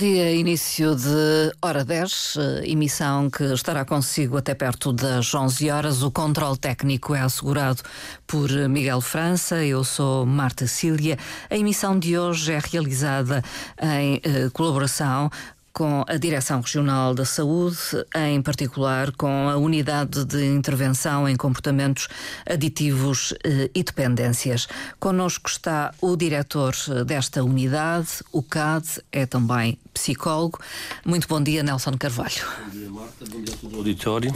Dia, início de hora 10, eh, emissão que estará consigo até perto das 11 horas. O controle técnico é assegurado por Miguel França. Eu sou Marta Cília. A emissão de hoje é realizada em eh, colaboração com a Direção Regional da Saúde, em particular com a Unidade de Intervenção em Comportamentos Aditivos eh, e Dependências. Connosco está o diretor desta unidade, o CAD, é também psicólogo. Muito bom dia, Nelson Carvalho. Bom dia, Marta. Bom dia a todo o auditório.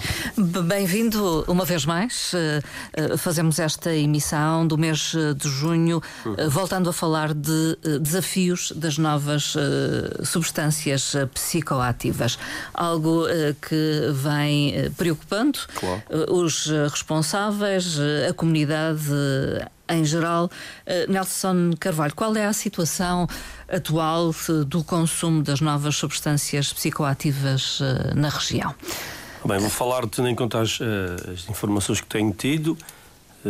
Bem-vindo uma vez mais. Eh, eh, fazemos esta emissão do mês de junho, uhum. voltando a falar de desafios das novas substâncias psicoativas. Algo uh, que vem uh, preocupando claro. uh, os responsáveis, a comunidade em geral. Nelson Carvalho, qual é a situação atual do consumo das novas substâncias psicoativas na região? Bem, vou falar, tendo em conta as, as informações que tenho tido,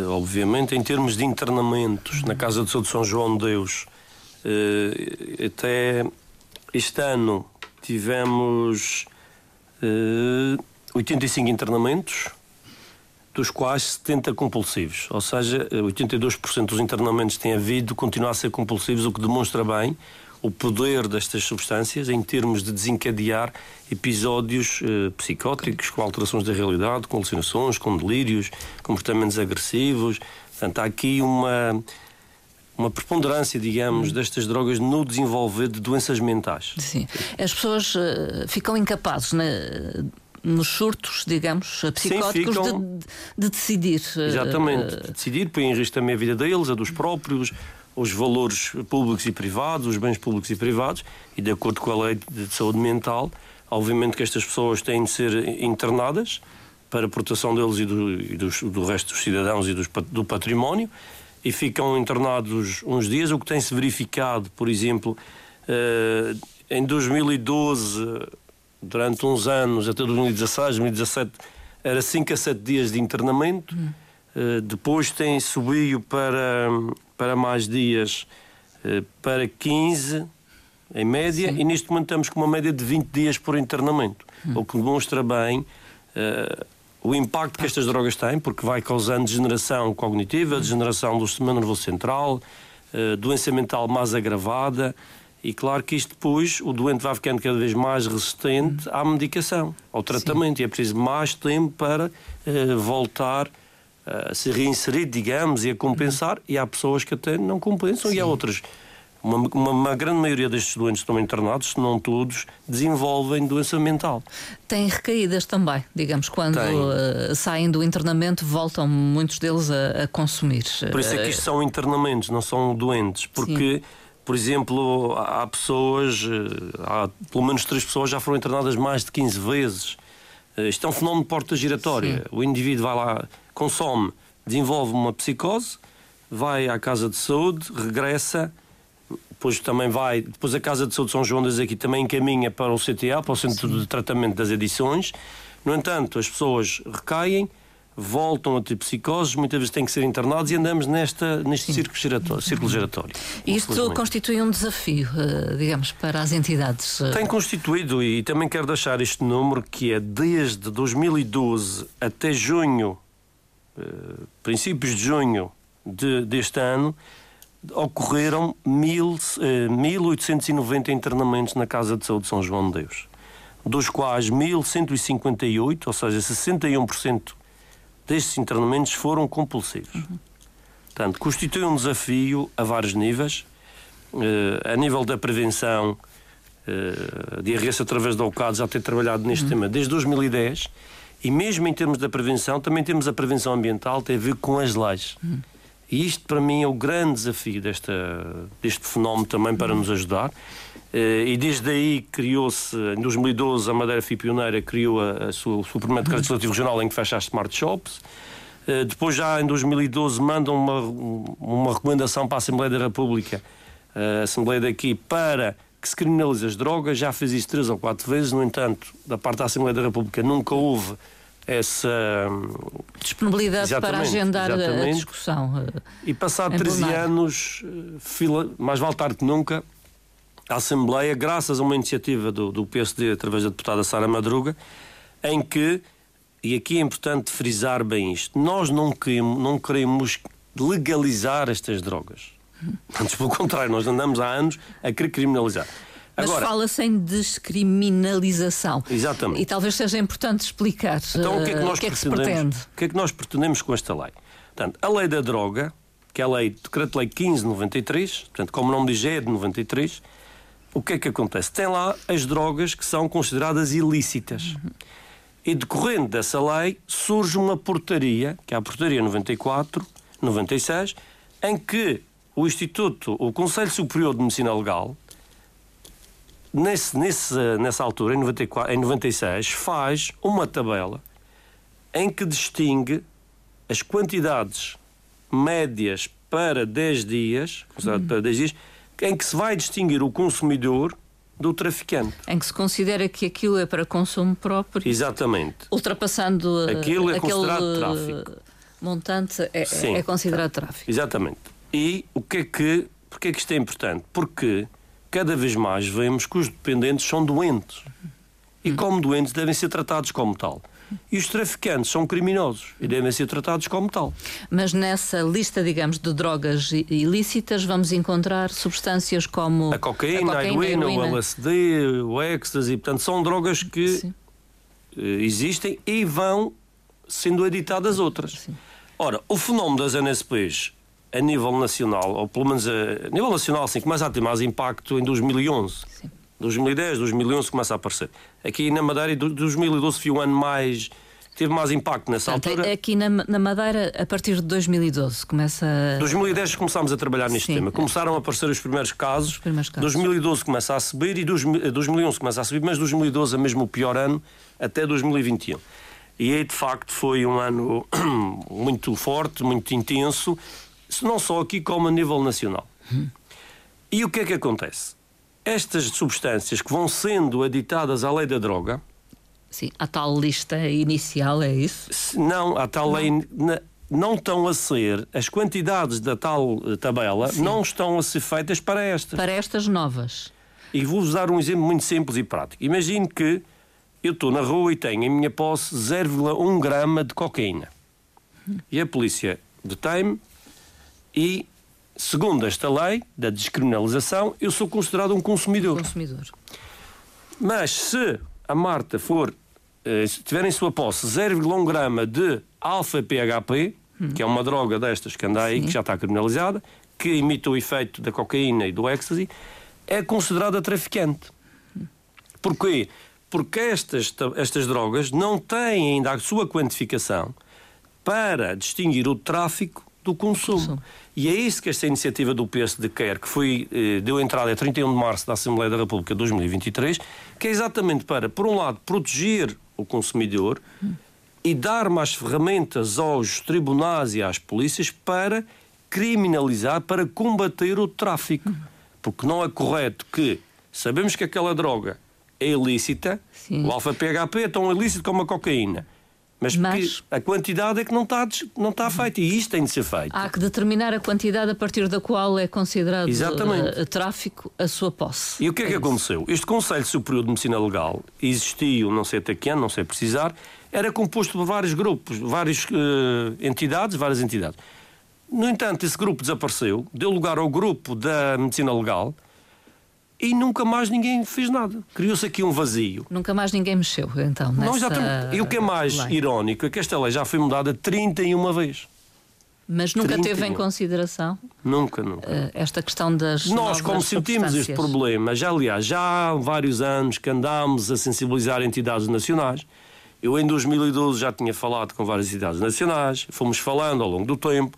obviamente, em termos de internamentos na Casa de Saúde de São João de Deus, até este ano tivemos uh, eh, 85 internamentos, dos quais 70 compulsivos. Ou seja, 82% dos internamentos têm havido continuar a ser compulsivos, o que demonstra bem o poder destas substâncias em termos de desencadear episódios uh, psicóticos com alterações da realidade, com alucinações, com delírios, comportamentos agressivos. Portanto, há aqui uma uma preponderância, digamos, hum. destas drogas no desenvolver de doenças mentais. Sim. As pessoas uh, ficam incapazes né, nos surtos, digamos, psicóticos Sim, ficam... de, de, decidir. Uh, Exatamente, de decidir, põe em risco também a vida deles, a dos próprios, os valores públicos e privados, os bens públicos e privados, e de acordo com a lei de saúde mental, obviamente que estas pessoas têm de ser internadas para a proteção deles e do, e dos, do resto dos cidadãos e dos, do património e ficam internados uns dias, o que tem-se verificado, por exemplo, eh, em 2012, durante uns anos, até 2016, 2017, era 5 a 7 dias de internamento, hum. depois tem subido para, para mais dias, eh, para 15 em média, Sim. e neste momento estamos com uma média de 20 dias por internamento, hum. o que demonstra bem o impacto que estas drogas têm, porque vai causando degeneração cognitiva, degeneração do sistema nervoso central, uh, doença mental mais agravada. E claro que isto depois, o doente vai ficando cada vez mais resistente à medicação, ao tratamento, Sim. e é preciso mais tempo para uh, voltar a se reinserir, digamos, e a compensar. E há pessoas que até não compensam, Sim. e há outras uma, uma, uma, grande maioria destes doentes que estão internados, se não todos, desenvolvem doença mental. Têm recaídas também, digamos, quando uh, saem do internamento, voltam muitos deles a, a, consumir. Por isso é que isto são internamentos, não são doentes, porque. Sim. Por exemplo, há pessoas, eh, há pelo menos três pessoas já foram internadas mais de 15 vezes. Eh, isto é um fenómeno de porta giratória. Sim. O indivíduo vai lá, consome, desenvolve uma psicose, vai à casa de saúde, regressa, depois também vai, depois a Casa de Saúde de São João das aqui também encaminha para o CTA, para o Centro Sim. de Tratamento das Adições. No entanto, as pessoas recaem, voltam a ter psicoses, muitas vezes têm que ser internados e andamos nesta, neste círculo giratório, círculo giratório. Isto constitui um desafio, eh, digamos, para as entidades. Eh. Tem constituído e também quero deixar este número que é desde 2012 até junho, eh, princípios de junho de, deste ano, ocorreram mil, eh, 1.890 internamentos na Casa de Saúde de São João de Deus, dos quais 1.158, ou seja, 61% destes internamentos foram compulsivos. Uhum. Portanto, constitui um desafio a vários níveis, eh, a nível da prevenção, eh, de IRS através da OCAD já tem trabalhado neste uhum. tema desde 2010 e mesmo em termos da prevenção, também temos a prevenção ambiental, tem a ver com as leis. Uhum. E isto, para mim, é o grande desafio desta, deste fenómeno também para nos ajudar. Eh, e desde aí criou-se, em 2012, a Madeira FI Pioneira criou a, a sua, o decreto legislativo regional em que fecha as smart shops. Eh, depois, já em 2012, mandam uma, uma recomendação para a Assembleia da República, a Assembleia daqui, para que se criminalize as drogas. Já fez isso três ou quatro vezes, no entanto, da parte da Assembleia da República nunca houve essa disponibilidade para agendar exatamente. a discussão. Eh, e passado 13 anos, eh, fila, mais vale tarde que nunca, a Assembleia, graças a uma iniciativa do, do PSD através da deputada Sara Madruga, em que, e aqui é importante frisar bem isto, nós não queremos, não queremos legalizar estas drogas. Antes, pelo contrário, nós andamos há anos a querer criminalizar. Mas fala-se em descriminalização. Exatamente. E talvez seja importante explicar então, o que é que, nós uh, que, é que se pretende. O que é que nós pretendemos com esta lei? Portanto, a lei da droga, que é a lei, Decreto-Lei 1593, portanto, como o nome diz, é de 93, o que é que acontece? Tem lá as drogas que são consideradas ilícitas. Uhum. E decorrendo dessa lei, surge uma portaria, que é a portaria 94, 96, em que o Instituto, o Conselho Superior de Medicina Legal, nesse, nesse, nessa altura, em, 94, em 96, faz uma tabela em que distingue as quantidades médias para 10 dias, considerado para 10 dias, em que se vai distinguir o consumidor do traficante. Em que se considera que aquilo é para consumo próprio. Exatamente. Ultrapassando eh, aquilo é considerado tráfico. montante é, é considerado tráfico. Exatamente. E o que é que, porque é que isto é importante? Porque cada vez mais vemos que os dependentes são doentes. E como doentes devem ser tratados como tal. E os traficantes são criminosos e devem ser tratados como tal. Mas nessa lista, digamos, de drogas ilícitas, vamos encontrar substâncias como a cocaína, a, cocaína, a heroína, o LSD, o ecstasy. Portanto, são drogas que Sim. Eh, existem e vão sendo editadas outras. Sim. Ora, o fenómeno das NSPs a nível nacional, ou pelo menos a, a nível nacional, sim, começa a ter mais impacto em 2011. Sim. 2010, 2011 começa a aparecer. Aqui na Madeira, 2012 foi um ano mais. Teve mais impacto nessa Portanto, altura. Aqui na, na, Madeira, a partir de 2012, começa. A... 2010 começámos a trabalhar neste Sim. tema. Começaram a aparecer os primeiros casos. Os primeiros casos. 2012 começa a subir e 2011 começa a subir, mas 2012 é mesmo o pior ano até 2021. E aí, de facto, foi um ano muito forte, muito intenso, não só aqui, como a nível nacional. Hum. E o que é que acontece? estas substâncias que vão sendo aditadas à lei da droga. Sim, a tal lista inicial, é isso? Não, a tal não. lei. não estão a ser, as quantidades da tal eh, tabela Sim. não estão a ser feitas para estas. Para estas novas. E vou-vos dar um exemplo muito simples e prático. Imagine que eu estou na rua e tenho em minha posse 0,1 grama de cocaína. E a polícia detém-me e segundo esta lei da descriminalização, eu sou considerado um consumidor. consumidor. Mas se a Marta for, eh, se tiver em sua posse 0,1 grama de alfa-PHP, hum. que é uma droga destas que anda aí, Sim. que já está criminalizada, que imita o efeito da cocaína e do ecstasy, é considerada traficante. Hum. Porquê? Porque estas, estas drogas não têm ainda a sua quantificação para distinguir o tráfico do consumo. consumo. E é isso que esta iniciativa do PSD quer, que foi, eh, deu entrada a 31 de março da Assembleia da República de 2023, que é exatamente para, por um lado, proteger o consumidor hum. e dar mais ferramentas aos tribunais e às polícias para criminalizar, para combater o tráfico. Hum. Porque não é correto que sabemos que aquela droga é ilícita, Sim. o alfa-PHP é tão ilícito como a cocaína mas, mas... a quantidade é que não está, não está feita e isto tem de ser feito. Há que determinar a quantidade a partir da qual é considerado uh, tráfico a sua posse. E o que é, é que aconteceu? Este Conselho Superior de Medicina Legal existiu, não sei até que ano, não sei precisar, era composto por vários grupos, várias uh, entidades, várias entidades. No entanto, esse grupo desapareceu, deu lugar ao grupo da Medicina Legal, e nunca mais ninguém fez nada. Criou-se aqui um vazio. Nunca mais ninguém mexeu, então. Nessa... E o que é mais lei. irónico é que esta lei já foi mudada 31 vezes. Mas nunca 31. teve em consideração? Nunca, nunca. Uh, esta questão das. Nós, como sentimos este problema, já aliás, já há vários anos que andámos a sensibilizar entidades nacionais. Eu, em 2012, já tinha falado com várias entidades nacionais, fomos falando ao longo do tempo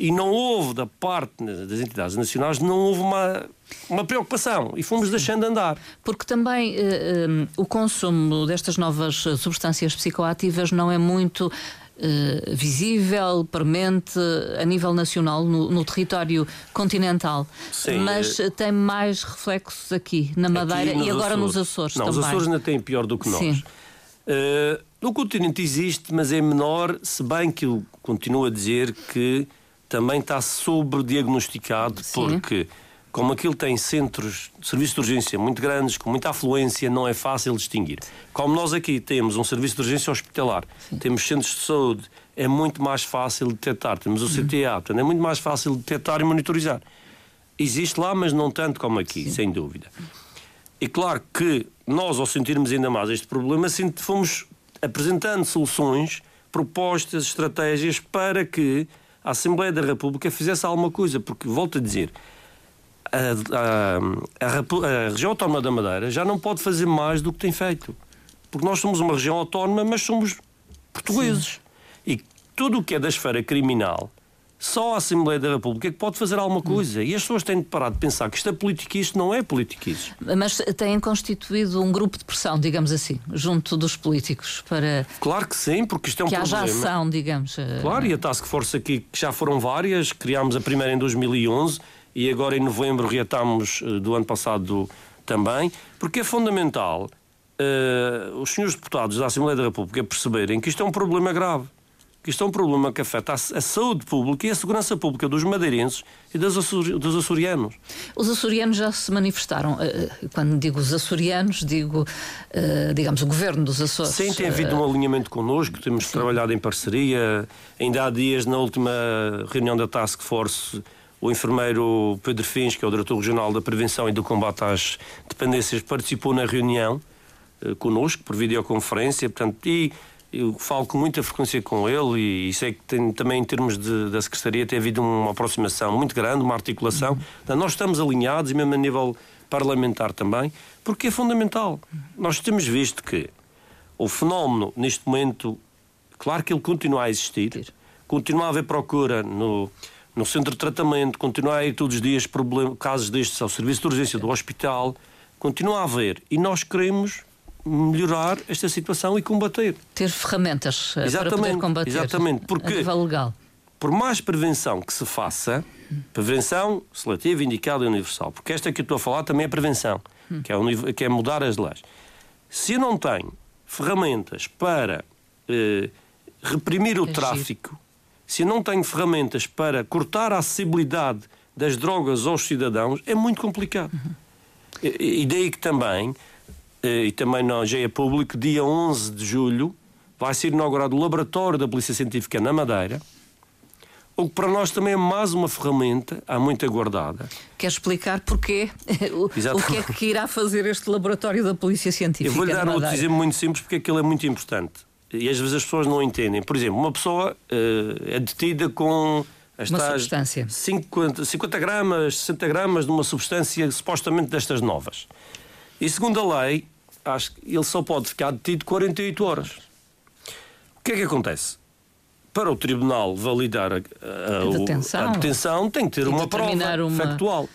e não houve da parte das entidades nacionais não houve uma uma preocupação e fomos deixando andar. Porque também uh, o consumo destas novas substâncias psicoativas não é muito Uh, visível, premente a nível nacional, no, no território continental. Sim, Mas é... tem mais reflexos aqui, na Madeira aqui e agora Açores. nos Açores não, também. Os Açores ainda têm pior do que nós. Sim. Uh, no continente existe, mas é menor, se bem que eu continuo a dizer que também está sobrediagnosticado, porque como aquilo tem centros de serviço de urgência muito grandes, com muita afluência, não é fácil distinguir. Como nós aqui temos um serviço de urgência hospitalar, Sim. temos centros de saúde, é muito mais fácil de detectar. Temos o uhum. CTA, portanto, é muito mais fácil de detectar e monitorizar. Existe lá, mas não tanto como aqui, Sim. sem dúvida. E claro que nós, ao sentirmos ainda mais este problema, fomos apresentando soluções, propostas, estratégias para que a Assembleia da República fizesse alguma coisa, porque, volto a dizer, a, a, a, a região autónoma da Madeira já não pode fazer mais do que tem feito. Porque nós somos uma região autónoma, mas somos portugueses. Sim. E tudo o que é da esfera criminal, só a Assembleia da República é que pode fazer alguma coisa. E as pessoas têm de parar de pensar que isto é e isto não é politiquice. Mas têm constituído um grupo de pressão, digamos assim, junto dos políticos para. Claro que sim, porque isto é um que problema. Que haja ação, digamos. Eh, claro, e a Task Force aqui, que já foram várias, criámos a primeira em 2011 e agora em novembro reatámos eh, do ano passado também, porque é fundamental uh, os senhores deputados da Assembleia da República perceberem que isto é um problema grave. Que isto é um problema que afeta a, saúde pública e a segurança pública dos madeirenses e dos, açor, dos açorianos. Os açorianos já se manifestaram. Uh, quando digo os açorianos, digo, uh, digamos, o governo dos Açores. Sim, tem havido um alinhamento connosco, temos Sim. trabalhado em parceria. Ainda há dias, na última reunião da Task Force, o enfermeiro Pedro Fins, que é o diretor regional da Prevenção e do Combate às Dependências, participou na reunião eh, connosco por videoconferência, portanto, e eu falo com muita frequência com ele e sei que tem, também em termos de, da Secretaria tem havido uma aproximação muito grande, uma articulação. Uhum. nós estamos alinhados e mesmo a nível parlamentar também, porque é fundamental. Nós temos visto que o fenómeno, neste momento, claro que ele continua a existir, continua a haver procura no, no centro de tratamento, continua a ir todos os dias problem, casos destes ao serviço de urgência do hospital, continua a haver. E nós queremos melhorar esta situação e combater. Ter ferramentas exatamente, eh, para poder combater exatamente, porque a nível legal. Por mais prevenção que se faça, prevenção seletiva, indicada e universal, porque esta que eu estou a falar também é prevenção, hum. que, é, que é mudar as leis. Se eu não tenho ferramentas para eh, reprimir o Agir. tráfico, se eu não tenho ferramentas para cortar a acessibilidade das drogas aos cidadãos, é muito complicado. Uhum. E, daí que também, e também já é público, dia 11 de julho vai ser inaugurado o laboratório da Polícia Científica na Madeira, o que para nós também é mais uma ferramenta, há muito aguardada. Quer explicar porquê? o, o que é que irá fazer este laboratório da Polícia Científica? Eu vou-lhe dar outro exemplo muito simples, porque aquilo é muito importante e às vezes as pessoas não entendem. Por exemplo, uma pessoa uh, é detida com uma substância. 50, 50 gramas, 60 gramas de uma substância supostamente destas novas. E segundo a lei, acho que ele só pode ficar detido 48 horas. O que é que acontece? Para o tribunal validar a, a, a, detenção. a detenção, tem que ter uma prova uma... factual.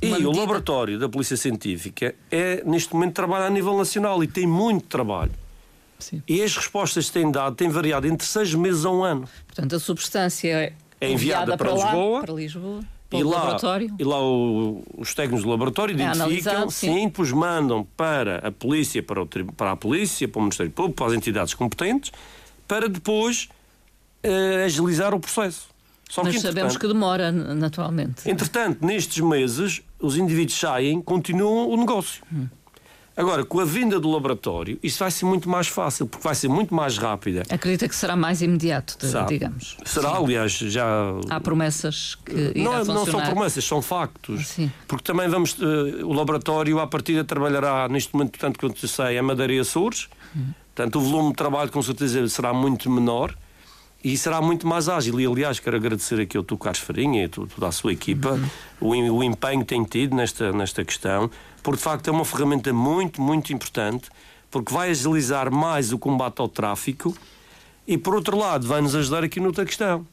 E o laboratório da Polícia Científica é, neste momento, trabalha a nível nacional e tem muito trabalho. Sim. E as respostas que têm dado têm variado entre seis meses a um ano. Portanto, a substância é, é enviada, para, para, Lisboa, para Lisboa. E lá, e lá o, os técnicos do laboratório é identificam, sim. sim, pois mandam para a polícia, para, o, para a polícia, para o Ministério Público, para as entidades competentes, para depois uh, agilizar o processo. Só Mas que, sabemos que demora, naturalmente. Entretanto, nestes meses, os indivíduos saem, continuam o negócio. Hum. Agora, com a vinda do laboratório, isso vai ser muito mais fácil, porque vai ser muito mais rápida. Acredita que será mais imediato, digamos. Será, Sim. aliás, já. Há promessas que. Não, é- não são promessas, são factos. Sim. Porque também vamos. Uh, o laboratório, à partida, trabalhará, neste momento, portanto, quanto eu sei, a Madeira e Açores. Hum. Portanto, o volume de trabalho, com certeza, será muito menor e será muito mais ágil. E, aliás, quero agradecer aqui ao Carlos Farinha e a toda a sua equipa uhum. o, o empenho que tem tido nesta, nesta questão porque de facto é uma ferramenta muito, muito importante, porque vai agilizar mais o combate ao tráfico e, por outro lado, vai nos ajudar aqui noutra questão,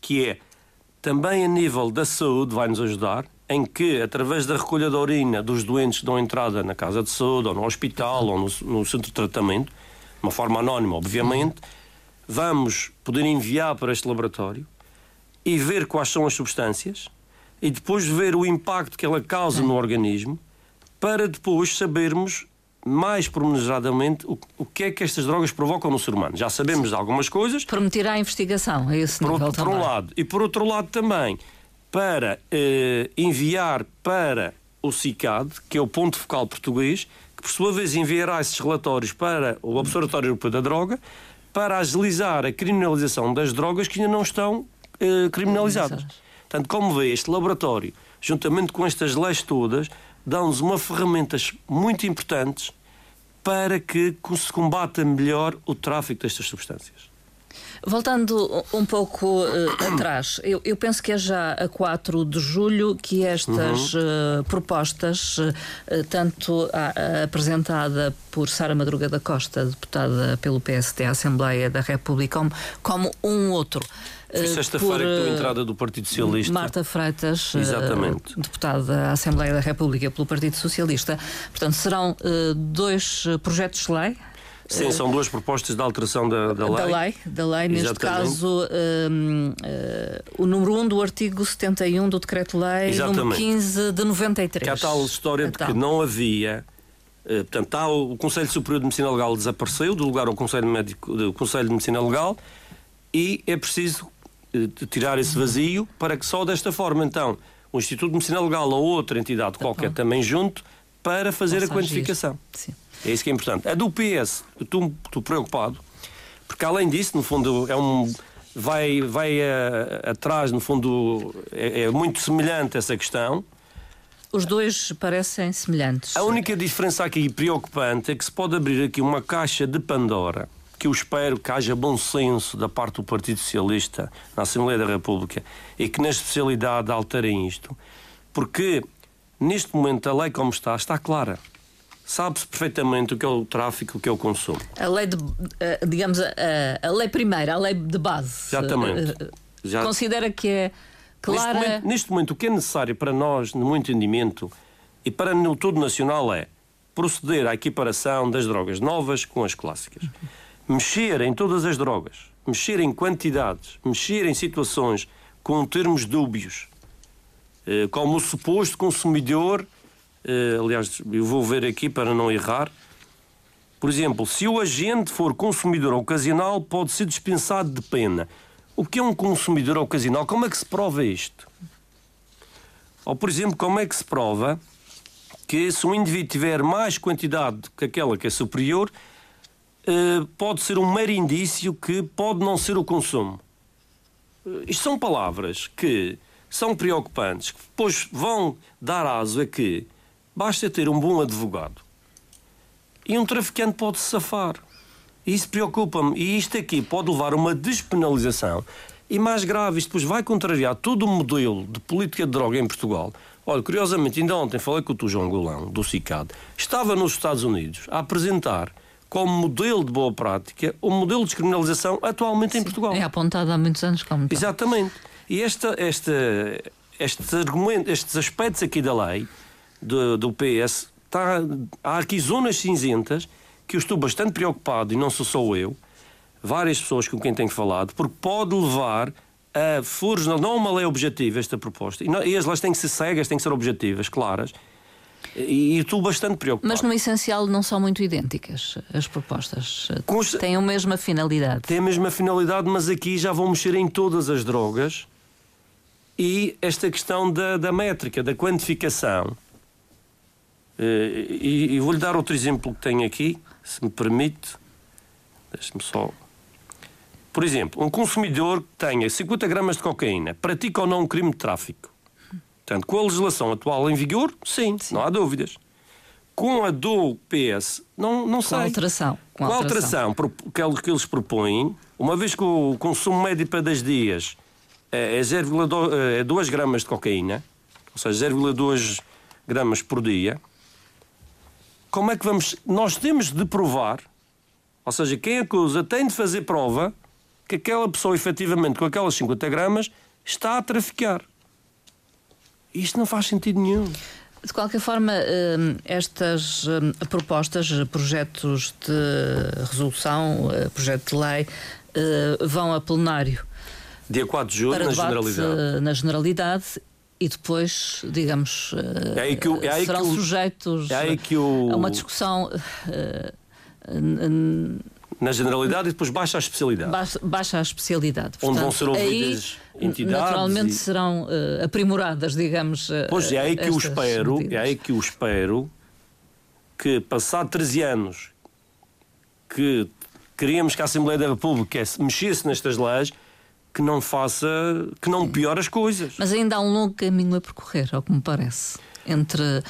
que é também a nível da saúde, vai nos ajudar, em que, através da recolha da urina dos doentes que dão entrada na casa de saúde, ou no hospital, ou no, no centro de tratamento, de uma forma anónima, obviamente, vamos poder enviar para este laboratório e ver quais são as substâncias e depois ver o impacto que ela causa no organismo para depois sabermos mais pormenorizadamente o, o que é que estas drogas provocam no ser humano. Já sabemos de algumas coisas. Prometerá a investigação a esse por, nível por também. um lado. E por outro lado também para eh, enviar para o CICAD, que é o ponto focal português, que por sua vez enviará esses relatórios para o Observatório Europeu da Droga, para agilizar a criminalização das drogas que ainda não estão eh, criminalizadas. Portanto, como vê, este laboratório, juntamente com estas leis todas, dão-nos uma ferramentas muito importantes para que se combata melhor o tráfico destas substâncias. Voltando um pouco uh, atrás, eu, eu, penso que é já a 4 de julho que estas uhum. uh, propostas, uh, tanto a, a apresentada por Sara Madruga da Costa, deputada pelo PSD à Assembleia da República, como, como um outro. Foi sexta-feira que deu a entrada do Partido Socialista. Marta Freitas, Exatamente. deputada da Assembleia da República pelo Partido Socialista. Portanto, serão dois projetos de lei Sim, são duas propostas de alteração da, da lei. Da lei, da lei neste Exatamente. caso, um, uh, o número 1 do artigo 71 do Decreto-Lei, número 15 de 93. Que há tal história de que não havia. Uh, portanto, tá, o Conselho Superior de Medicina Legal desapareceu, do lugar ao Conselho, Médico, do Conselho de Medicina Legal, e é preciso tirar esse vazio para que só desta forma, então, o Instituto de Medicina Legal ou outra entidade tá qualquer bom. também junto, para fazer Posso a quantificação. Sim. É isso que é importante. A do PS, estou, estou preocupado, porque além disso, no fundo, é um. Vai, vai uh, atrás, no fundo, é, é muito semelhante essa questão. Os dois parecem semelhantes. A única diferença aqui preocupante é que se pode abrir aqui uma caixa de Pandora, que eu espero que haja bom senso da parte do Partido Socialista na Assembleia da República e que na especialidade alterem isto, porque neste momento a lei como está, está clara sabe-se perfeitamente o que é o tráfico, o que é o consumo. A lei de, eh, digamos, a, a lei primeira, a lei de base. Exatamente. Eh, Já... Considera que é clara. Neste momento, neste momento, o que é necessário para nós, no meu entendimento, e para no todo nacional, é proceder à equiparação das drogas novas com as clássicas. Mexer em todas as drogas, mexer em quantidades, mexer em situações com termos dúbios, eh, como o suposto consumidor Uh, aliás, eu vou ver aqui para não errar. Por exemplo, se o agente for consumidor ocasional, pode ser dispensado de pena. O que é um consumidor ocasional? Como é que se prova isto? Ou, por exemplo, como é que se prova que se um indivíduo tiver mais quantidade que aquela que é superior, pode ser um mero indício que pode não ser o consumo? Uh, isto são palavras que são preocupantes, que depois vão dar aso a que Basta ter um bom advogado. E um traficante pode se safar. Isso preocupa-me. E isto aqui pode levar a uma despenalização. E mais grave, isto depois vai contrariar todo o modelo de política de droga em Portugal. Olha, curiosamente, ainda ontem falei com o João Golão, do CICAD, estava nos Estados Unidos a apresentar como modelo de boa prática o modelo de descriminalização atualmente Sim, em Portugal. É apontado há muitos anos como tal. Exatamente. E esta, esta, estes, argumentos, estes aspectos aqui da lei do, do PS, está, há aqui zonas cinzentas que eu estou bastante preocupado, e não sou só eu, várias pessoas com quem tenho falado, porque pode levar a furos, não, não uma lei objetiva esta proposta, e, não, e as leis têm que ser cegas, têm que ser objetivas, claras, e, estou bastante preocupado. Mas no essencial não são muito idênticas as propostas. Os... Têm a mesma finalidade. Têm a mesma finalidade, mas aqui já vão mexer em todas as drogas e esta questão da, da métrica, da quantificação. Eh, e, e vou-lhe dar outro exemplo que tenho aqui, se me permite. Deixe-me só. Por exemplo, um consumidor que tenha 50 gramas de cocaína pratica ou não um crime de tráfico? Portanto, com a legislação atual em vigor, sim, sim. não há dúvidas. Com a do PS, não, não com sei. Alteração. Com, com a alteração. alteração que eles propõem, uma vez que o consumo médio para 10 dias é 0,2 é 2 gramas de cocaína, ou seja, 0,2 gramas por dia, como é que vamos. Nós temos de provar, ou seja, quem acusa tem de fazer prova que aquela pessoa, efetivamente, com aquelas 50 gramas, está a traficar. Isto não faz sentido nenhum. De qualquer forma, hum, estas hum, propostas, projetos de resolução, eh, projeto de lei, eh, vão a plenário. Dia 4 de julho, na generalidade. Na generalidade e depois, digamos, é aí que o, é aí serão que o, sujeitos é aí que o... a uma discussão uh, na generalidade e depois baixa a especialidade. Baixa, baixa a especialidade. Portanto, Onde vão ser ouvidas aí, entidades. Naturalmente e... serão uh, aprimoradas, digamos. Uh, pois é aí que eu espero, medidas. é aí que eu espero que, passado 13 anos, que queríamos que a Assembleia da República mexesse nestas leis, que não faça, que não piore as coisas. Mas ainda há um longo caminho a percorrer, ao que me parece, entre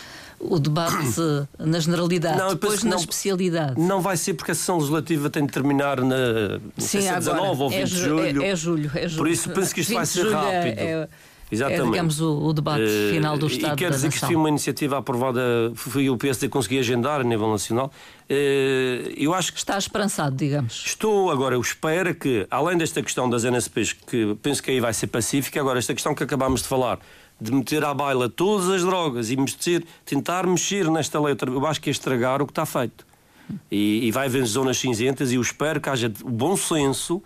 o debate na generalidade, não, depois na não, especialidade. Não vai ser porque a sessão legislativa tem de terminar na Sim, se é 19 ou 20 é, de julho. É, é, julho, é julho. Por isso penso que isto vai ser rápido. É, Exatamente. É, digamos, o, o debate uh, final do Estado. E quer dizer que isto foi uma iniciativa aprovada, foi o PSD conseguir agendar a nível nacional. Uh, eu acho que. Está esperançado, digamos. Estou, agora, eu espero que, além desta questão das NSPs, que penso que aí vai ser pacífica, agora, esta questão que acabámos de falar, de meter à baila todas as drogas e mexer, tentar mexer nesta letra, eu acho que é estragar o que está feito. E, e vai haver zonas cinzentas e eu espero que haja o bom senso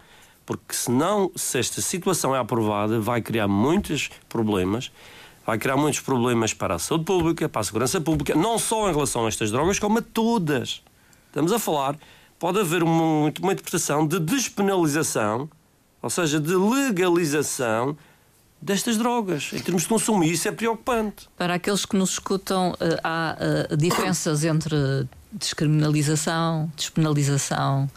porque senão, se esta situação é aprovada, vai criar muitos problemas, vai criar muitos problemas para a saúde pública, para a segurança pública, não só em relação a estas drogas, como a todas. Estamos a falar, pode haver uma, uma interpretação de despenalização, ou seja, de legalização destas drogas, em termos de consumo, e isso é preocupante. Para aqueles que nos escutam, eh, há eh, diferenças entre descriminalização, despenalização.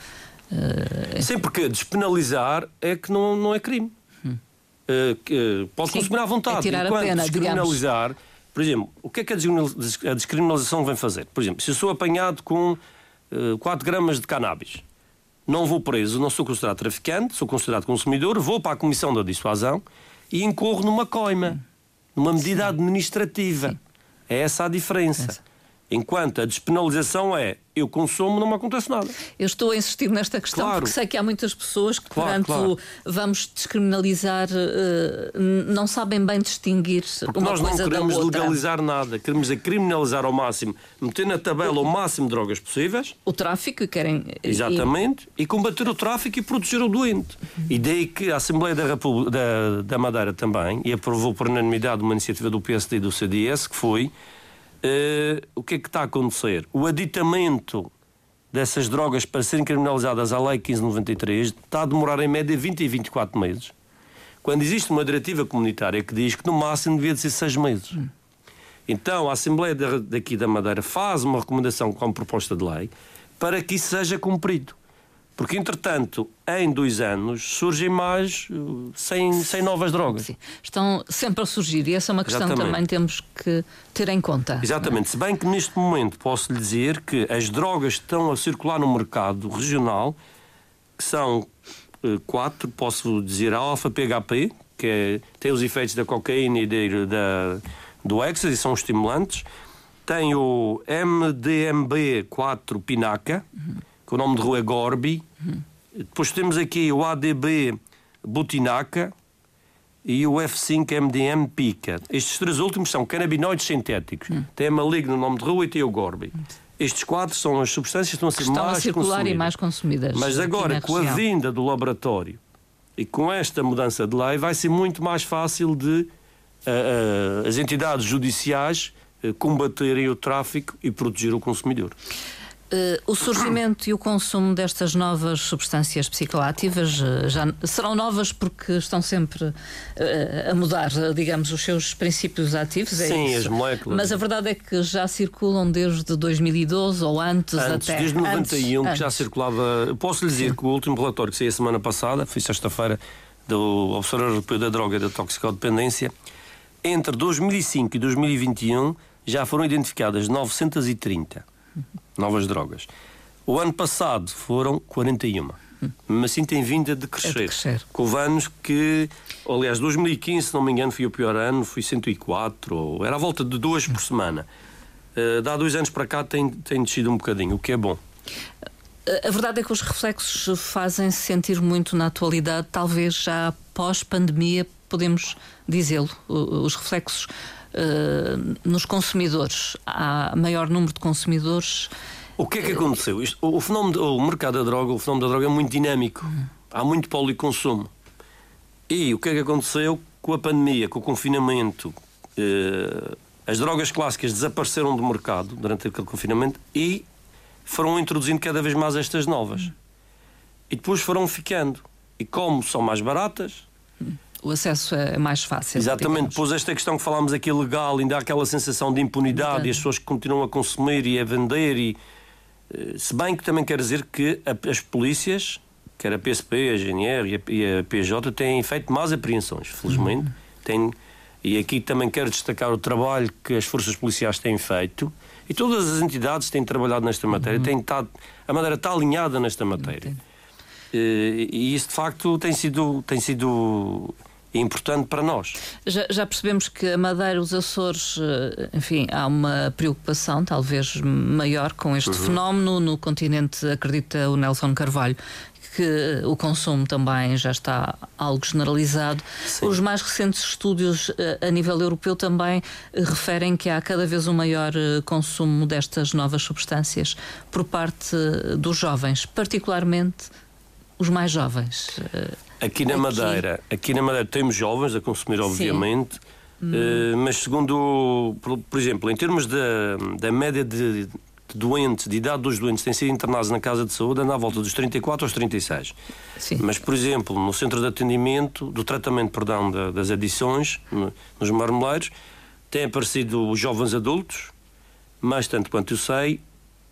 Uh, Sim, porque despenalizar é que não, não é crime. Hum. Pode Sim, consumir à vontade. É tirar Enquanto a pena, descriminalizar, digamos. por exemplo, o que é que a descriminalização vem fazer? Por exemplo, se eu sou apanhado com uh, 4 gramas de cannabis, não vou preso, não sou considerado traficante, sou considerado consumidor, vou para a Comissão da Dissuasão e incorro numa coima, numa medida Sim. administrativa. É essa a diferença. Essa. Enquanto a despenalização é eu consumo, não me acontece nada. Eu estou a insistir nesta questão claro. porque sei que há muitas pessoas que, claro, claro. vamos descriminalizar, uh, não sabem bem distinguir porque uma nós não queremos legalizar nada, queremos é criminalizar ao máximo, meter na tabela o máximo de drogas possíveis. O tráfico querem. Exatamente, e, e combater o tráfico e proteger o doente. Uhum. E daí que a Assembleia da, República, da, da Madeira também, e aprovou por unanimidade uma iniciativa do PSD e do CDS, que foi uh, o que é que está a acontecer? O aditamento dessas drogas para serem criminalizadas à Lei 1593 está a demorar em média 20 e 24 meses. Quando existe uma diretiva comunitária que diz que no máximo devia de ser 6 meses. Então a Assembleia daqui da Madeira faz uma recomendação com proposta de lei para que isso seja cumprido. Porque, entretanto, em dois anos surgem mais 100, 100 novas drogas. Sim. Estão sempre a surgir e essa é uma questão que também temos que ter em conta. Exatamente. É? Se bem que neste momento posso lhe dizer que as drogas que estão a circular no mercado regional, que são uh, quatro, posso dizer a alfa-PHP, que é, tem os efeitos da cocaína e de, da, do ecstasy, são estimulantes. Tem o MDMB4 Pinaca. Uhum que o nome de rua é Gorbi. Uhum. Depois temos aqui o ADB Butinaca e o F5MDM Pica. Estes três últimos são canabinoides sintéticos. Uhum. Tem a Maligno, o nome de rua, e tem o Gorbi. Estes quatro são as substâncias que estão a ser estão mais a circular consumidas. e mais consumidas. Mas agora, com a vinda do laboratório e com esta mudança de lei, vai ser muito mais fácil de uh, uh, as entidades judiciais uh, combaterem o tráfico e proteger o consumidor. Uh, o surgimento e o consumo destas novas substâncias psicoativas uh, já serão novas porque estão sempre uh, a mudar, digamos, os seus princípios ativos. É Sim, as moléculas. Mas a verdade é que já circulam desde 2012 ou antes, antes até. Desde 91 antes, que antes. já circulava. Posso lhe dizer Sim. que o último relatório que saiu a semana passada, foi sexta-feira, do Observatório Europeu da Droga e da Toxicodependência, entre 2005 e 2021 já foram identificadas 930 novas drogas. O ano passado foram 41. Mas assim tem vindo a decrescer. É de crescer. Houve anos que, aliás, 2015, se não me engano, foi o pior ano, foi 104, ou era à volta de duas por semana. Uh, há dois anos para cá tem, tem descido um bocadinho, o que é bom. A verdade é que os reflexos fazem-se sentir muito na atualidade, talvez já pós-pandemia, podemos dizê-lo. Os reflexos uh, nos consumidores. Há maior número de consumidores. O que é que aconteceu? Isto, o, fenómeno, o mercado da droga, o fenómeno da droga é muito dinâmico. Há muito policonsumo. E o que é que aconteceu com a pandemia, com o confinamento? Uh, as drogas clássicas desapareceram do mercado durante aquele confinamento e foram introduzindo cada vez mais estas novas. e depois foram ficando. E como são mais baratas, o acesso é mais fácil. Exatamente, depois esta questão que falámos aqui legal, ainda há aquela sensação de impunidade e as pessoas que continuam a consumir e a vender e eh, se bem que também quer dizer que as polícias, quer a PSP, a GNR e a PJ, têm feito mais apreensões, felizmente. Uhum. Tem, e aqui também quero destacar o trabalho que as forças policiais têm feito e todas as entidades têm trabalhado nesta matéria, uhum. têm estado, a Madeira está alinhada nesta matéria. Eh, e isso de facto tem sido, tem sido importante para nós. Já, já, percebemos que a Madeira, os Açores, eh, enfim, há uma preocupação talvez maior com este uhum. fenómeno. No continente, acredita o Nelson Carvalho, que o consumo também já está algo generalizado. Sim. Os mais recentes estudos eh, a nível europeu também eh, referem que há cada vez um maior consumo destas novas substâncias por parte dos jovens, particularmente os mais jovens. Aqui na aqui. Madeira, aqui na Madeira temos jovens a consumir, obviamente, uh, mas segundo, por, por, exemplo, em termos da, da média de, de, doentes, de idade dos doentes tem sido internados na casa de saúde, anda à volta dos 34 aos 36. Sim. Mas, por exemplo, no centro de atendimento, do tratamento, perdão, da, das adições, no, nos marmoleiros, têm aparecido jovens adultos, mas tanto quanto eu sei,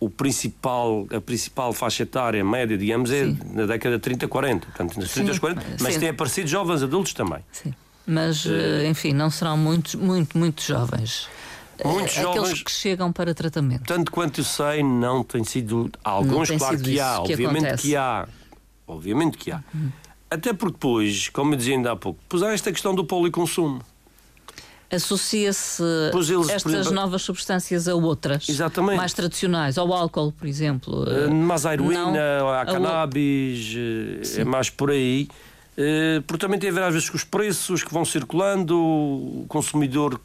o principal, a principal faixa etária média, digamos, é Sim. na década de 30, 40. Portanto, nas 30 40, mas Sim. têm aparecido jovens adultos também. Sim. Mas, uh, enfim, não serão muitos, muito, muito jovens. Muitos Aqueles jovens que chegam para tratamento. Tanto quanto eu sei, não tem sido. Alguns, tem claro sido que há, que obviamente acontece. que há. Obviamente que há. Hum. Até porque depois, como eu dizia ainda há pouco, depois há esta questão do policonsumo. Associa-se estas exemplo, novas substâncias a outras exatamente. mais tradicionais, ao álcool, por exemplo. Uh, mais à heroína, à cannabis, uh, é mais por aí. Porque também tem a ver às vezes com os preços que vão circulando, o consumidor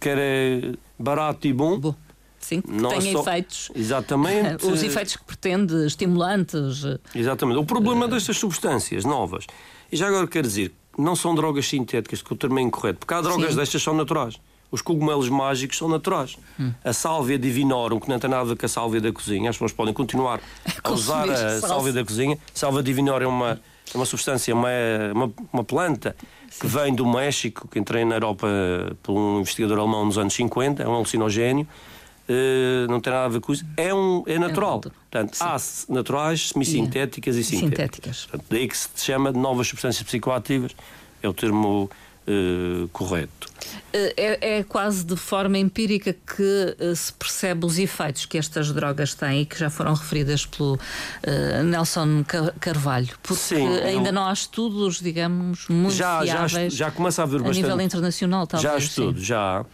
quer é barato e bom. bom. Sim, que Não tem só... efeitos. Exatamente. Os efeitos que pretende, estimulantes. Exatamente. O problema destas substâncias novas, e já agora quero dizer, não são drogas sintéticas, que o termo é incorreto, porque há drogas Sim. destas são naturais. Os cogumelos mágicos são naturais. Hum. A sálvia divinorum, que não tem nada a ver com a sálvia da cozinha, as pessoas podem continuar a usar a sálvia da cozinha. Sálvia divinorum é uma, é uma substância, uma, uma, uma planta Sim. que vem do México, que entrei na Europa por um investigador alemão nos anos 50, é um alucinogénio. Uh, não tem nada a ver com isso. É, um, é natural. É Portanto, há naturais, semisintéticas e sintéticas. sintéticas. Portanto, daí que se chama de novas substâncias psicoativas, é o termo uh, correto. Eh, é, é, quase de forma empírica que uh, se percebe os efeitos que estas drogas têm e que já foram referidas pelo uh, Nelson Carvalho, porque Sim, ainda eu... não há estudos, digamos, muito já, fiáveis já, já começa a haver a bastante... nível internacional, talvez. Já há estudos, já.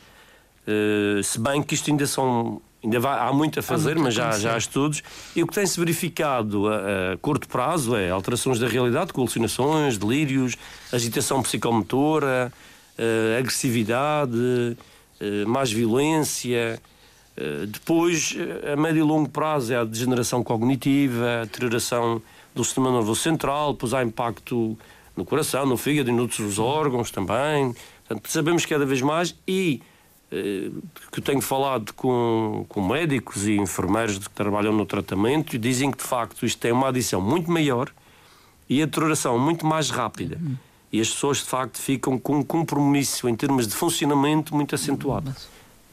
Uh, se bem que isto ainda são ainda vai, há muito a fazer, muito mas já, já há estudos. E o que tem-se verificado a, a, curto prazo é alterações da realidade, com alucinações, delírios, agitação psicomotora, uh, agressividade, uh, mais violência. Depois, a médio e longo prazo, é a degeneração cognitiva, a deterioração do sistema nervoso central, depois há impacto no coração, no fígado e noutros órgãos também. Portanto, sabemos cada vez mais e eh, que tenho falado com, com médicos e enfermeiros que trabalham no tratamento e dizem que de facto isto tem uma adição muito maior e a deterioração muito mais rápida. Uhum. E as pessoas de facto ficam com um compromisso em termos de funcionamento muito acentuado.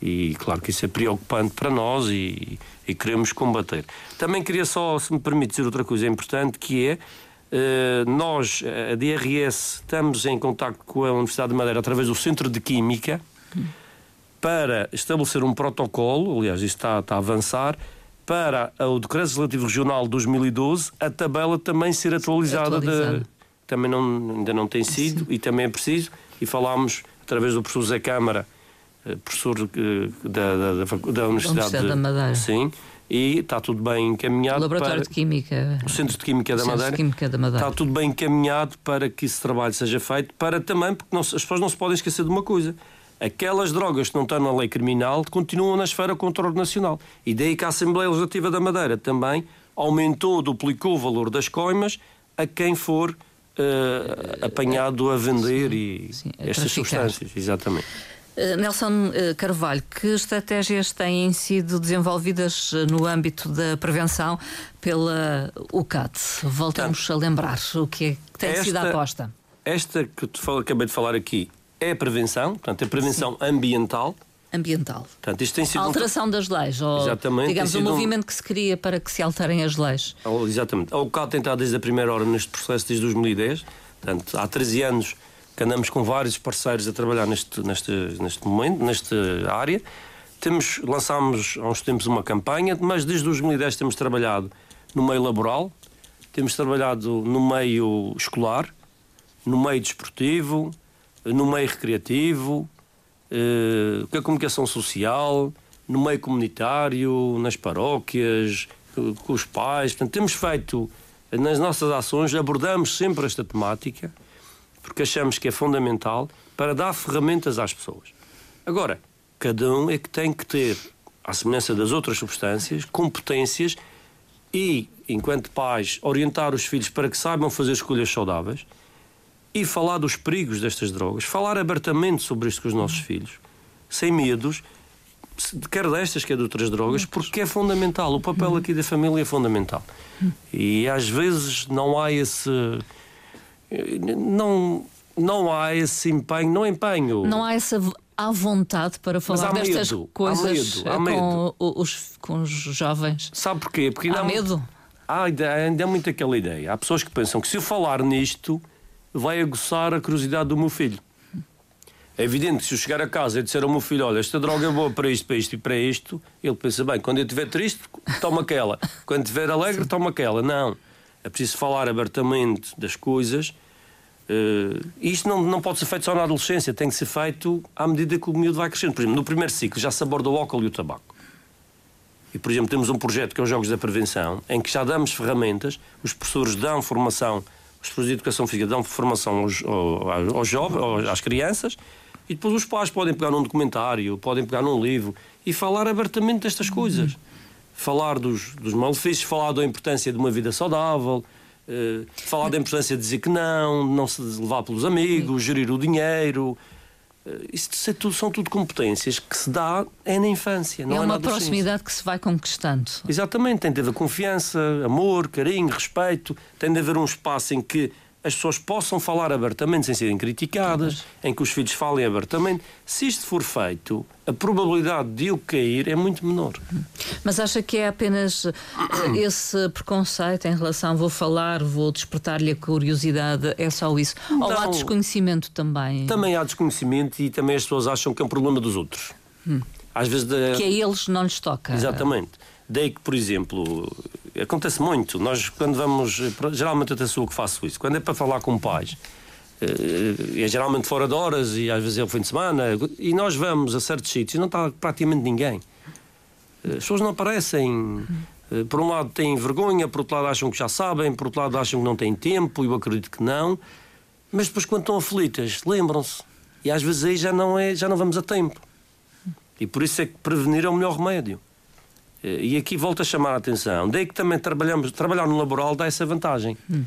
E claro que isso é preocupante para nós e, e queremos combater. Também queria só, se me permite dizer outra coisa importante, que é Uh, nós, a DRS, estamos em contato com a Universidade de Madeira através do Centro de Química, uhum para estabelecer um protocolo, aliás, isto está, está a avançar, para o Decreto Legislativo Regional 2012, a tabela também ser atualizada. De, também não, ainda não tem sido Sim. e também é preciso. E falámos, através do professor Zé Câmara, eh, professor eh, da, da, da, da Universidade, da, da Madeira. Sim, e está tudo bem encaminhado. O Laboratório para, de Química. O Centro de Química, da Madeira, de Química da Madeira. Está tudo bem encaminhado para que esse trabalho seja feito, para também, porque não, as pessoas não se podem esquecer de uma coisa aquelas drogas que não estão na lei criminal continuam na esfera controle nacional. E daí que a Assembleia Legislativa da Madeira também aumentou, duplicou o valor das coimas a quem for uh, apanhado a vender sim, e sim, a estas substâncias. Exatamente. Uh, Nelson uh, Carvalho, que estratégias têm sido desenvolvidas no âmbito da prevenção pela UCAT? Voltamos a lembrar o que, é que tem esta, sido a aposta. Esta que falo, acabei de falar aqui é a prevenção, portanto, a prevenção Sim. ambiental. Ambiental. Portanto, isto tem sido a alteração um... das leis, ou exatamente, digamos, o movimento um... que se queria para que se alterem as leis. Exatamente. A UCAT tem estado desde a primeira hora neste processo, desde 2010. Portanto, há 13 anos que andamos com vários parceiros a trabalhar neste, neste, neste momento, nesta área. Temos, lançámos há uns tempos uma campanha, mas desde 2010 temos trabalhado no meio laboral, temos trabalhado no meio escolar, no meio desportivo, no meio recreativo, eh, com a comunicação social, no meio comunitário, nas paróquias, com os pais. Portanto, temos feito nas nossas ações, abordamos sempre esta temática porque achamos que é fundamental para dar ferramentas às pessoas. Agora, cada um é que tem que ter, à semelhança das outras substâncias, competências e, enquanto pais, orientar os filhos para que saibam fazer escolhas saudáveis e falar dos perigos destas drogas, falar abertamente sobre isto com os nossos filhos, sem medos, quer destas, quer de outras drogas, porque é fundamental. O papel aqui da família é fundamental. E às vezes não há esse não, não há esse empenho, não empenho. Não há essa há vontade para falar destas medo, coisas há medo, há com, os, com os jovens. Sabe porquê? Porque há medo. Há, ainda é muito aquela ideia. Há pessoas que pensam que se eu falar nisto vai aguçar a curiosidade do meu filho. É evidente que se eu chegar a casa e disser ao meu filho: Olha, esta droga é boa para isto, para isto e para isto, ele pensa: Bem, quando eu estiver triste, toma aquela. Quando estiver alegre, toma aquela. Não. É preciso falar abertamente das coisas Uh, isto não, não pode ser feito só na adolescência, tem que ser feito à medida que o miúdo vai crescendo. Por exemplo, no primeiro ciclo já se aborda o álcool e o tabaco. E, por exemplo, temos um projeto que é os Jogos da Prevenção, em que já damos ferramentas, os professores dão formação, os professores de Educação Física dão formação aos, aos, aos jovens, às crianças, e depois os pais podem pegar num documentário, podem pegar num livro e falar abertamente destas coisas. Falar dos, dos malefícios, falar da importância de uma vida saudável, Uh, falar da importância de dizer que não, não se levar pelos amigos, gerir o dinheiro. Uh, isso é tudo, são tudo competências que se dá é na infância. Não é, é uma proximidade que se vai conquistando. Exatamente, tem de haver confiança, amor, carinho, respeito, tem de haver um espaço em que as pessoas possam falar abertamente sem serem criticadas, em que os filhos falem abertamente. Se isto for feito, a probabilidade de eu cair é muito menor. Mas acha que é apenas eh, esse preconceito em relação vou falar, vou despertar-lhe a curiosidade, é só isso? Ou há desconhecimento também? Também há desconhecimento e também as pessoas acham que é um problema dos outros. Hum. Às vezes. Que a eles não lhes toca. Exatamente. Daí que, por exemplo, acontece muito. Nós, quando vamos. Geralmente até sou eu que faço isso. Quando é para falar com pais, eh, é geralmente fora de horas e às vezes é o fim de semana, e nós vamos a certos sítios e não está praticamente ninguém. Eh, as pessoas não aparecem. Eh, por um lado têm vergonha, por outro lado acham que já sabem, por outro lado acham que não têm tempo, eu acredito que não. Mas depois, quando estão aflitas, lembram-se. E às vezes aí já não, é, já não vamos a tempo. E por isso é que prevenir é o melhor remédio. E aqui volto a chamar a atenção. Daí que também trabalhamos, trabalhar no laboral dá essa vantagem. Hum.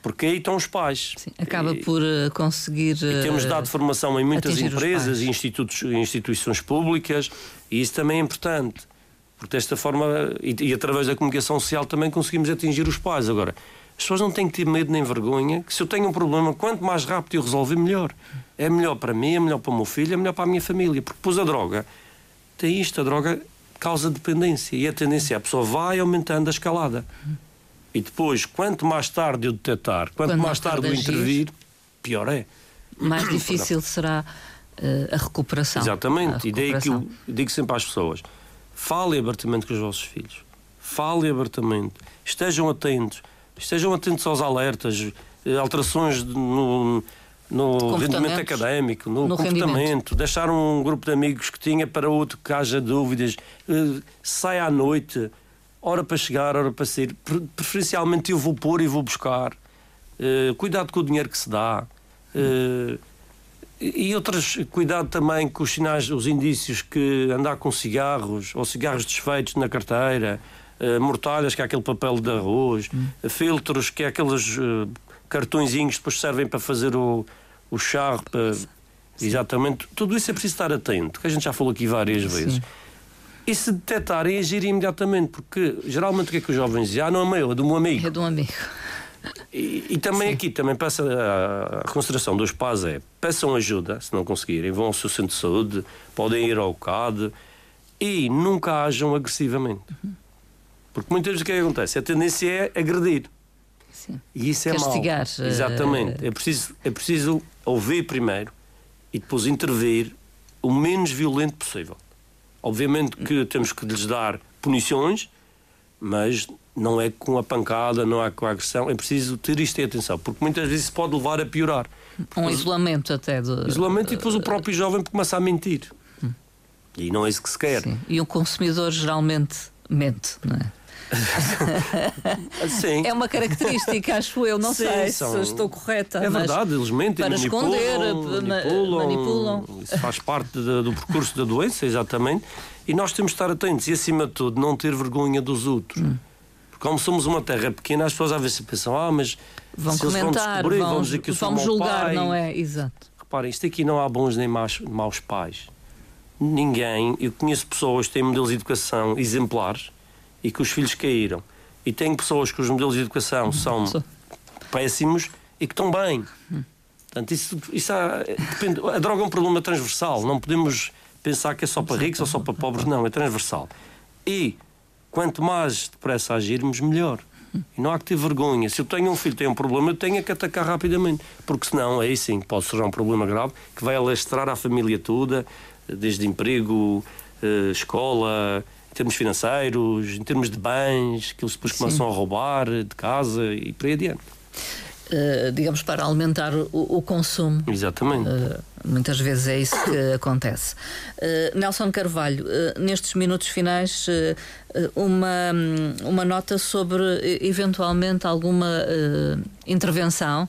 Porque aí estão os pais. Sim, acaba e, por uh, conseguir. E temos dado formação em muitas empresas e institutos, instituições públicas, e isso também é importante. Porque desta forma, e, e, através da comunicação social, também conseguimos atingir os pais. Agora, as pessoas não têm que ter medo nem vergonha, que se eu tenho um problema, quanto mais rápido eu resolver, melhor. É melhor para mim, é melhor para o meu filho, é melhor para a minha família. Porque depois a droga tem isto, a droga causa dependência. E a tendência é a pessoa vai aumentando a escalada. E depois, quanto mais tarde eu detectar, quanto mais tarde eu intervir, pior é. Mais difícil será uh, a recuperação. Exatamente. A recuperação. E daí que eu digo sempre às pessoas: falem abertamente com os vossos filhos. Falem abertamente. Estejam atentos. Estejam atentos aos alertas, eh, alterações no, no rendimento académico, no, no comportamento, rendimento. deixar um grupo de amigos que tinha para outro que haja dúvidas, uh, sai à noite, hora para chegar, hora para sair, preferencialmente eu vou pôr e vou buscar, uh, cuidado com o dinheiro que se dá. Uh, e outras, cuidado também com os sinais, os indícios que andar com cigarros ou cigarros desfeitos na carteira, uh, mortalhas, que é aquele papel de arroz, hum. filtros, que é aqueles uh, cartõezinhos depois servem para fazer o, o charro. Para... Exatamente. Tudo isso é preciso estar atento, que a gente já falou aqui várias vezes. Sim. E se detectarem, agir imediatamente, porque geralmente o que é que os jovens dizem? Ah, não é meu, é do meu amigo. É do amigo. E, e também Sim. aqui, também peça a, a consideração dos pais é peçam ajuda, se não conseguirem, vão ao seu centro de saúde, podem ir ao CAD e nunca ajam agressivamente. Uhum. Porque muitas vezes o que, é que acontece? A tendência é agredir. Sim. E isso é Castigar. mau. Exatamente. É preciso, é preciso ouvir primeiro e depois intervir o menos violento possível. Obviamente que temos que lhes dar punições, mas não é com a pancada, não é com a agressão. É preciso ter isto em atenção, porque muitas vezes pode levar a piorar. Um isolamento até. Do, isolamento e depois o próprio jovem começa a mentir. Hum. E não é isso que se quer. Sim. E o consumidor geralmente mente, não é? Sim. É uma característica, acho eu, não Sim, sei são... se estou correta. É verdade, eles mentem, para manipulam, esconder, manipulam, manipulam. Isso faz parte de, do percurso da doença, exatamente. E nós temos de estar atentos e, acima de tudo, não ter vergonha dos outros. Hum. Porque, como somos uma terra pequena, as pessoas às vezes pensam: ah, mas vão comentar, vão, vão dizer que eu sou vão julgar, pai. não é? Exato. Reparem, isto aqui não há bons nem maus, maus pais. Ninguém, eu conheço pessoas que têm modelos de educação exemplares e que os filhos caíram. E tenho pessoas que os modelos de educação são péssimos e que estão bem. Portanto, isso, isso há, depende, a droga é um problema transversal. Não podemos pensar que é só para ricos ou só para pobres. Não, é transversal. E quanto mais depressa agirmos, melhor. E não há que ter vergonha. Se eu tenho um filho que tem um problema, eu tenho que atacar rapidamente. Porque senão, aí sim, pode ser um problema grave que vai alastrar a família toda, desde emprego, eh, escola, termos financeiros, em termos de bens, que eles depois Sim. começam a roubar de casa e por aí adiante. Uh, digamos, para alimentar o, o consumo. Exatamente. Uh, muitas vezes é isso que acontece. Uh, Nelson Carvalho, nestes minutos finais, uma, uma nota sobre eventualmente alguma intervenção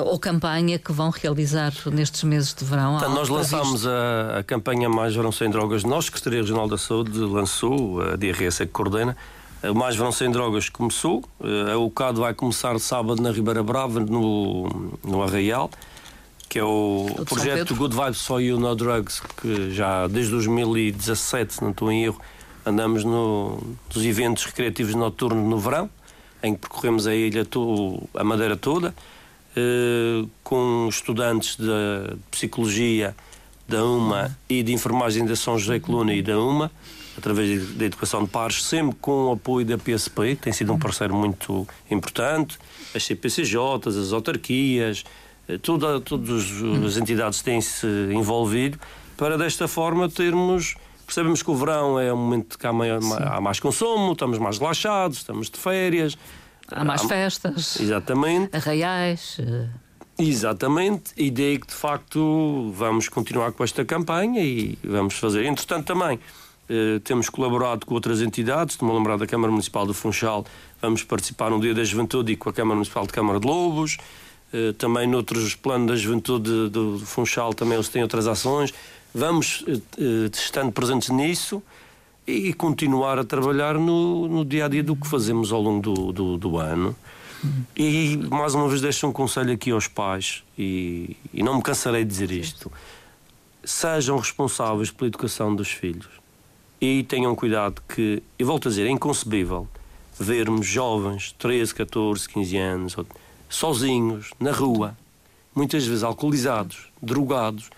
ou campanha que vão realizar nestes meses de verão? Então, nós lançámos a, a, campanha Mais Verão Sem Drogas. Nós, Secretaria Regional da Saúde, lançou, a DRS é que coordena, o Mais Verão Sem Drogas começou. Eh, o CAD vai começar sábado na Ribeira Brava, no, no Arraial, que é o, o projeto Good Vibes for You No Drugs, que já desde 2017, se não estou em erro, andamos no, nos eventos recreativos noturnos no verão, em que percorremos a ilha, a Madeira toda. Eh, com estudantes de psicologia da UMA e de enfermagem da São José Coluna e da UMA, através da educação de pares, sempre com o apoio da PSP, que tem sido um parceiro muito importante, as CPCJs, as autarquias, eh, toda, todas as entidades têm-se envolvido para desta forma termos. Percebemos que o verão é um momento que há mais, há mais consumo, estamos mais relaxados, estamos de férias, Há mais festas. Exatamente. Arraiais. Eh. Exatamente, e daí que de facto vamos continuar com esta campanha e vamos fazer. Entretanto, também eh, temos colaborado com outras entidades, estou-me a lembrar da Câmara Municipal do Funchal, vamos participar no Dia da Juventude e com a Câmara Municipal de Câmara de Lobos, eh, também noutros planos da juventude do Funchal também eles têm outras ações. Vamos eh, eh estando presentes nisso e continuar a trabalhar no, no dia a dia do que fazemos ao longo do, do, do ano. E mais uma vez deixo um conselho aqui aos pais, e, e não me cansarei de dizer isto: sejam responsáveis pela educação dos filhos. E tenham cuidado que, e volto a dizer, é inconcebível vermos jovens, 13, 14, 15 anos, sozinhos, na rua, muitas vezes alcoolizados, drogados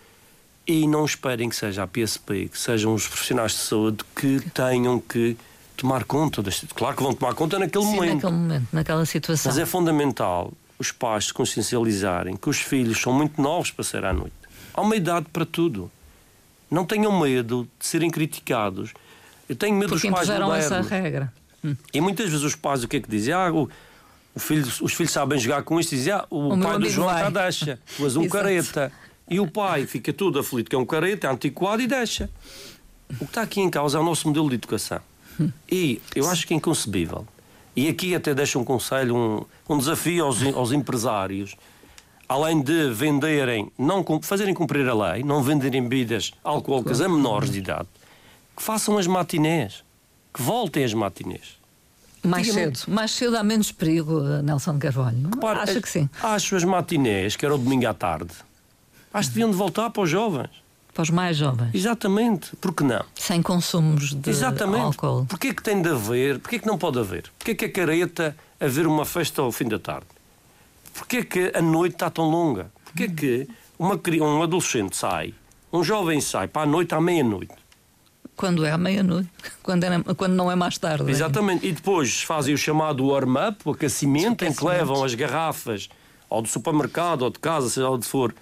e não esperem que seja a PSP, que sejam os profissionais de saúde que tenham que tomar conta deste. Claro que vão tomar conta naquele Sim, momento. naquele momento, naquela situação. Mas é fundamental os pais se consciencializarem que os filhos são muito novos para ser à noite. Há uma idade para tudo. Não tenham medo de serem criticados. Eu tenho medo Porque dos pais modernos. essa regra. Hum. E muitas vezes os pais o que é que dizem? Ah, o, o filho, os filhos sabem jogar com isto e dizem, ah, o, o pai do João está deixa. És um careta. E o pai fica todo aflito, que é um careta, é antiquado e deixa. O que está aqui em causa é o nosso modelo de educação. E eu acho que é inconcebível. E aqui até deixo um conselho, um, um desafio aos, aos empresários. Além de venderem, não fazerem cumprir a lei, não venderem bebidas alcoólicas a menores de idade, que façam as matinés, que voltem as matinés. Mais cedo. Mais cedo há menos perigo, Nelson Carvalho. Repara, Acho que sim. Acho as matinés, que era o domingo à tarde, Acho que deviam de voltar para os jovens. Para os mais jovens. Exatamente. Por que não? Sem consumos de Exatamente. álcool. Porquê que tem de haver? Porquê que não pode haver? Porquê que é careta haver uma festa ao fim da tarde? Porquê que a noite está tão longa? Porquê que uma, um adolescente sai, um jovem sai para a noite à meia-noite? Quando é à meia-noite. Quando, é- quando não é mais tarde. Exatamente. E depois fazem o chamado warm-up, o aquecimento, em que Aquecimento. levam as garrafas ou do supermercado ou de casa, seja onde for,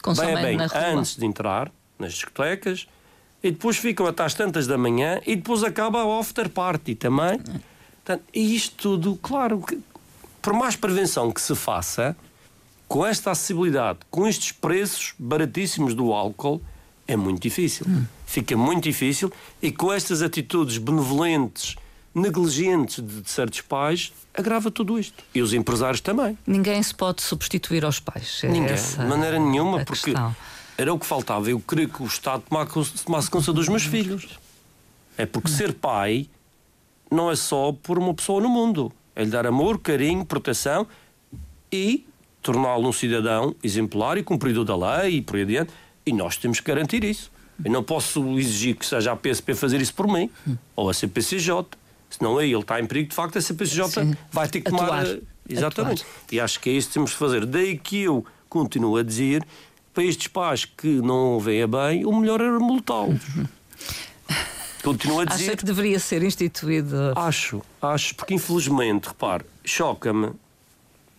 Consomem bem, bem na rua. antes de entrar nas discotecas e depois ficam até às tantas da manhã e depois acaba a after party também. Portanto, e isto tudo, claro, que, por mais prevenção que se faça, com esta acessibilidade, com estes preços baratíssimos do álcool, é muito difícil. Fica muito difícil e com estas atitudes benevolentes, negligentes de, certos pais, agrava tudo isto. E os empresários também. Ninguém se pode substituir aos pais. É Ninguém, de maneira nenhuma, porque questão. era o que faltava. Eu queria que o Estado tomasse, tomasse conta dos meus filhos. É porque ser pai não é só por uma pessoa no mundo. É lhe dar amor, carinho, proteção e torná-lo um cidadão exemplar e cumpridor da lei e por aí adiante. E nós temos que garantir isso. Eu não posso exigir que seja a PSP fazer isso por mim ou a CPCJ. Senão aí ele está em perigo, de facto, a CPCJ Sim. vai ter que tomar. Atuar. eh, Exatamente. E acho que é isso que temos de fazer. Daí que eu continuo a dizer para estes pais que não o veem bem, o melhor era multá-los. Continuo a Acha dizer. que deveria ser instituído. Acho, acho, porque infelizmente, repare, choca-me,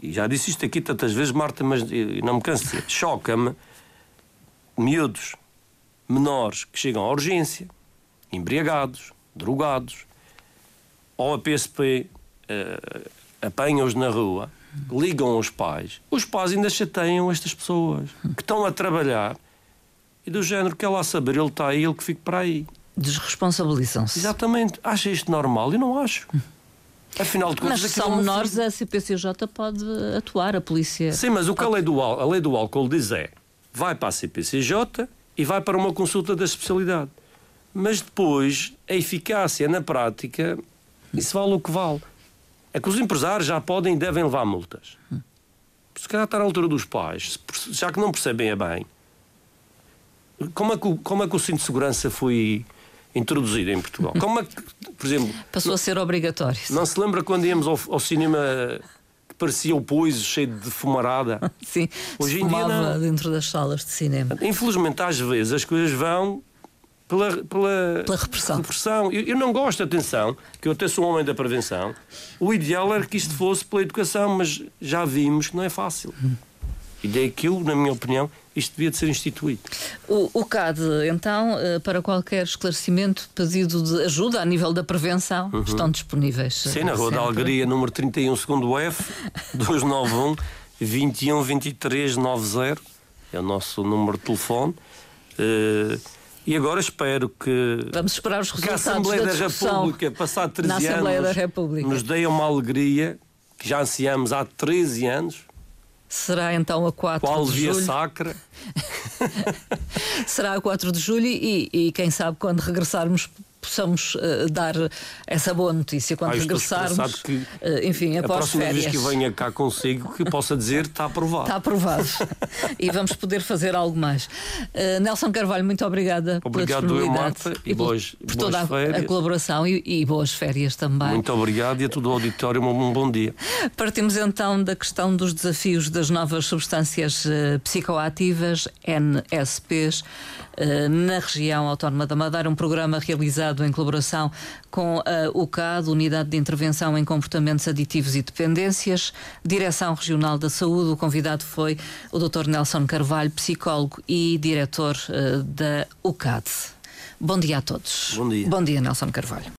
e já disse isto aqui tantas vezes, Marta, mas eh, não me canso de dizer, choca-me miúdos, menores que chegam à urgência, embriagados, drogados, ou a PSP eh, apanha-os na rua, ligam aos pais, os pais ainda chateiam estas pessoas que estão a trabalhar e do género que lá saber, ele está aí, ele que fique para aí. Desresponsabilizam-se. Exatamente. Acha isto normal? Eu não acho. Afinal de contas, Mas é são uma menores, a CPCJ pode atuar, a polícia. Sim, mas o que a lei, do, ál- a lei do álcool diz é vai para a CPCJ e vai para uma consulta da especialidade. Mas depois, a eficácia na prática, isso vale o que vale. É que os empresários já podem e devem levar multas. Se calhar está na altura dos pais, já que não percebem a bem, como é que o, como é que o cinto de segurança foi introduzido em Portugal? Como é que, por exemplo, Passou a ser obrigatório. não se lembra quando íamos ao, ao cinema que parecia o poiso cheio de fumarada? Sim, Hoje em dia não. dentro das salas de cinema. Infelizmente, às vezes, as coisas vão pela, pela, Pela repressão. repressão. Eu, eu não gosto, atenção, que eu até sou um homem da prevenção. O ideal era que isto fosse pela educação, mas já vimos que não é fácil. E daí que eu, na minha opinião, isto devia de ser instituído. O, o CAD, então, eh, para qualquer esclarecimento, pedido de ajuda a nível da prevenção, estão disponíveis. Uhum. Sim, eh, na Rua da. Algaria, número 31, segundo F, 291 21 23 90. É o nosso número de telefone. Eh, e agora espero que, Vamos esperar os que a resultados Assembleia da da República, passado 13 na Assembleia anos, da República. nos deem uma alegria que já ansiamos há 13 anos, Será então a 4 qual de via julho. sacra. Será a 4 de julho e, e quem sabe quando regressarmos possamos eh, dar essa boa notícia. Quando Ah, eu regressarmos, que eh, enfim, A após próxima férias. vez que eu venha cá consigo, que possa dizer está aprovado. Está aprovado. e vamos poder fazer algo mais. Uh, Nelson Carvalho, muito obrigada Obrigado, pela eu, disponibilidade Marta, e por- boas- por toda a- a, colaboração e, e boas férias também. Muito obrigado e a todo o auditório um bom dia. Partimos então da questão dos desafios das novas substâncias psicoativas, NSPs, na região autónoma da Madeira, um programa realizado em colaboração com a UCAD, Unidade de Intervenção em Comportamentos Aditivos e Dependências, Direção Regional da Saúde. O convidado foi o Dr. Nelson Carvalho, psicólogo e diretor eh, da UCAD. Bom dia a todos. Bom dia. Bom dia, Nelson Carvalho.